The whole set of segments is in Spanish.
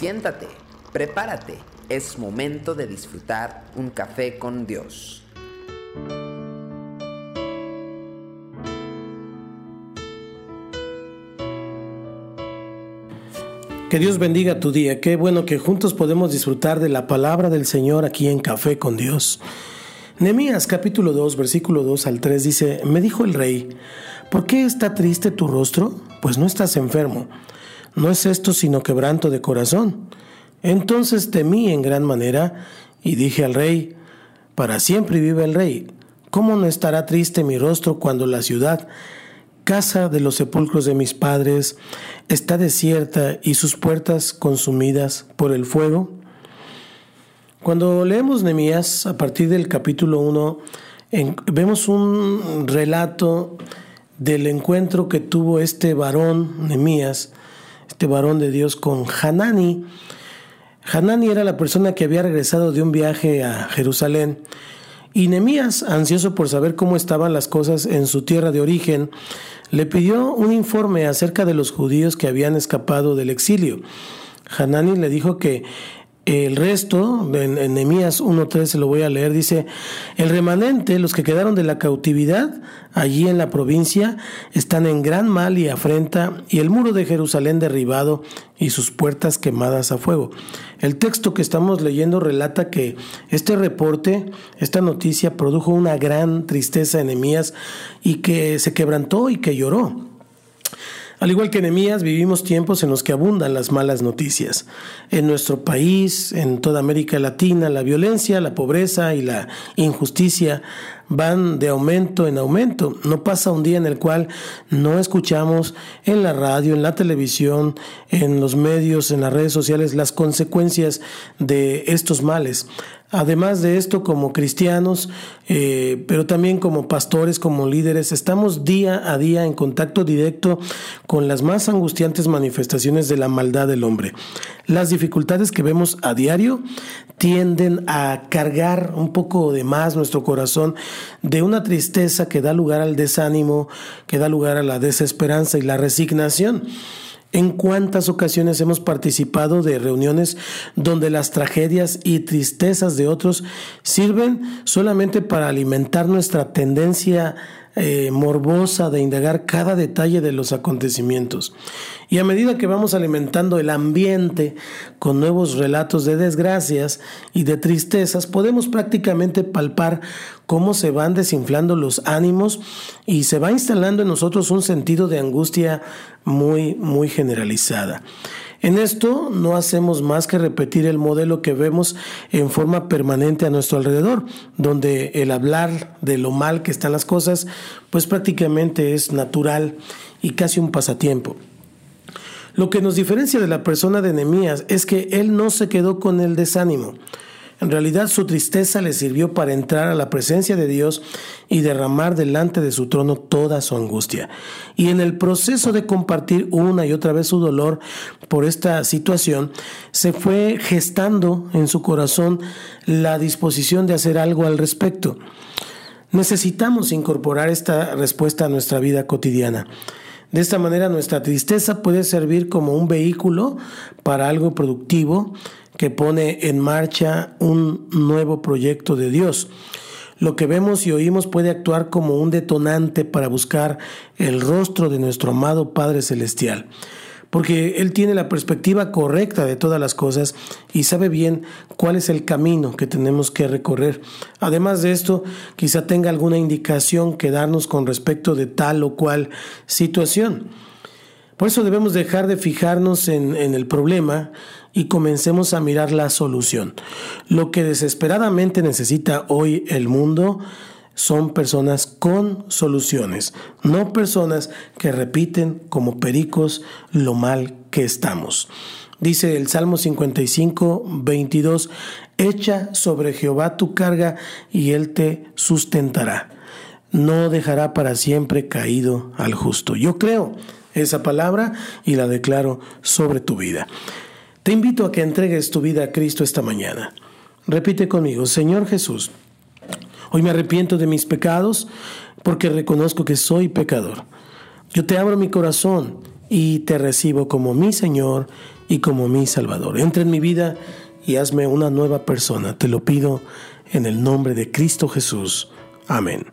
Siéntate, prepárate, es momento de disfrutar un café con Dios. Que Dios bendiga tu día. Qué bueno que juntos podemos disfrutar de la palabra del Señor aquí en Café con Dios. Nehemías capítulo 2, versículo 2 al 3 dice, me dijo el rey, ¿por qué está triste tu rostro? Pues no estás enfermo. No es esto sino quebranto de corazón. Entonces temí en gran manera y dije al rey, para siempre vive el rey. ¿Cómo no estará triste mi rostro cuando la ciudad casa de los sepulcros de mis padres está desierta y sus puertas consumidas por el fuego? Cuando leemos Nehemías a partir del capítulo 1, vemos un relato del encuentro que tuvo este varón, Nehemías, este varón de Dios con Hanani. Hanani era la persona que había regresado de un viaje a Jerusalén y Nemías, ansioso por saber cómo estaban las cosas en su tierra de origen, le pidió un informe acerca de los judíos que habían escapado del exilio. Hanani le dijo que el resto, en, en Nehemías 1.3 se lo voy a leer, dice, el remanente, los que quedaron de la cautividad allí en la provincia, están en gran mal y afrenta, y el muro de Jerusalén derribado y sus puertas quemadas a fuego. El texto que estamos leyendo relata que este reporte, esta noticia, produjo una gran tristeza en Nehemías y que se quebrantó y que lloró. Al igual que en vivimos tiempos en los que abundan las malas noticias. En nuestro país, en toda América Latina, la violencia, la pobreza y la injusticia van de aumento en aumento. No pasa un día en el cual no escuchamos en la radio, en la televisión, en los medios, en las redes sociales las consecuencias de estos males. Además de esto, como cristianos, eh, pero también como pastores, como líderes, estamos día a día en contacto directo con las más angustiantes manifestaciones de la maldad del hombre. Las dificultades que vemos a diario tienden a cargar un poco de más nuestro corazón de una tristeza que da lugar al desánimo, que da lugar a la desesperanza y la resignación. ¿En cuántas ocasiones hemos participado de reuniones donde las tragedias y tristezas de otros sirven solamente para alimentar nuestra tendencia eh, morbosa de indagar cada detalle de los acontecimientos. Y a medida que vamos alimentando el ambiente con nuevos relatos de desgracias y de tristezas, podemos prácticamente palpar cómo se van desinflando los ánimos y se va instalando en nosotros un sentido de angustia muy, muy generalizada. En esto no hacemos más que repetir el modelo que vemos en forma permanente a nuestro alrededor, donde el hablar de lo mal que están las cosas, pues prácticamente es natural y casi un pasatiempo. Lo que nos diferencia de la persona de Nehemías es que él no se quedó con el desánimo. En realidad su tristeza le sirvió para entrar a la presencia de Dios y derramar delante de su trono toda su angustia. Y en el proceso de compartir una y otra vez su dolor por esta situación, se fue gestando en su corazón la disposición de hacer algo al respecto. Necesitamos incorporar esta respuesta a nuestra vida cotidiana. De esta manera nuestra tristeza puede servir como un vehículo para algo productivo que pone en marcha un nuevo proyecto de Dios. Lo que vemos y oímos puede actuar como un detonante para buscar el rostro de nuestro amado Padre Celestial, porque Él tiene la perspectiva correcta de todas las cosas y sabe bien cuál es el camino que tenemos que recorrer. Además de esto, quizá tenga alguna indicación que darnos con respecto de tal o cual situación. Por eso debemos dejar de fijarnos en, en el problema y comencemos a mirar la solución. Lo que desesperadamente necesita hoy el mundo son personas con soluciones, no personas que repiten como pericos lo mal que estamos. Dice el Salmo 55, 22, echa sobre Jehová tu carga y él te sustentará. No dejará para siempre caído al justo. Yo creo esa palabra y la declaro sobre tu vida. Te invito a que entregues tu vida a Cristo esta mañana. Repite conmigo, Señor Jesús, hoy me arrepiento de mis pecados porque reconozco que soy pecador. Yo te abro mi corazón y te recibo como mi Señor y como mi Salvador. Entra en mi vida y hazme una nueva persona. Te lo pido en el nombre de Cristo Jesús. Amén.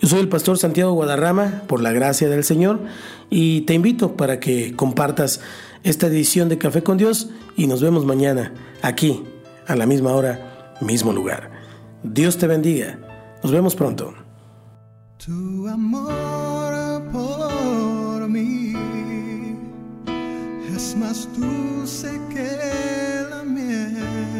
Yo soy el pastor Santiago Guadarrama, por la gracia del Señor, y te invito para que compartas esta edición de Café con Dios y nos vemos mañana aquí, a la misma hora, mismo lugar. Dios te bendiga. Nos vemos pronto. Tu amor por mí es más miel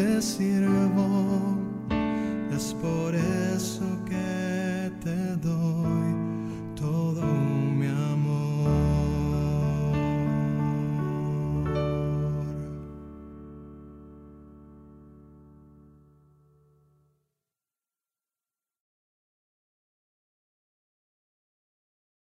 te sirvo,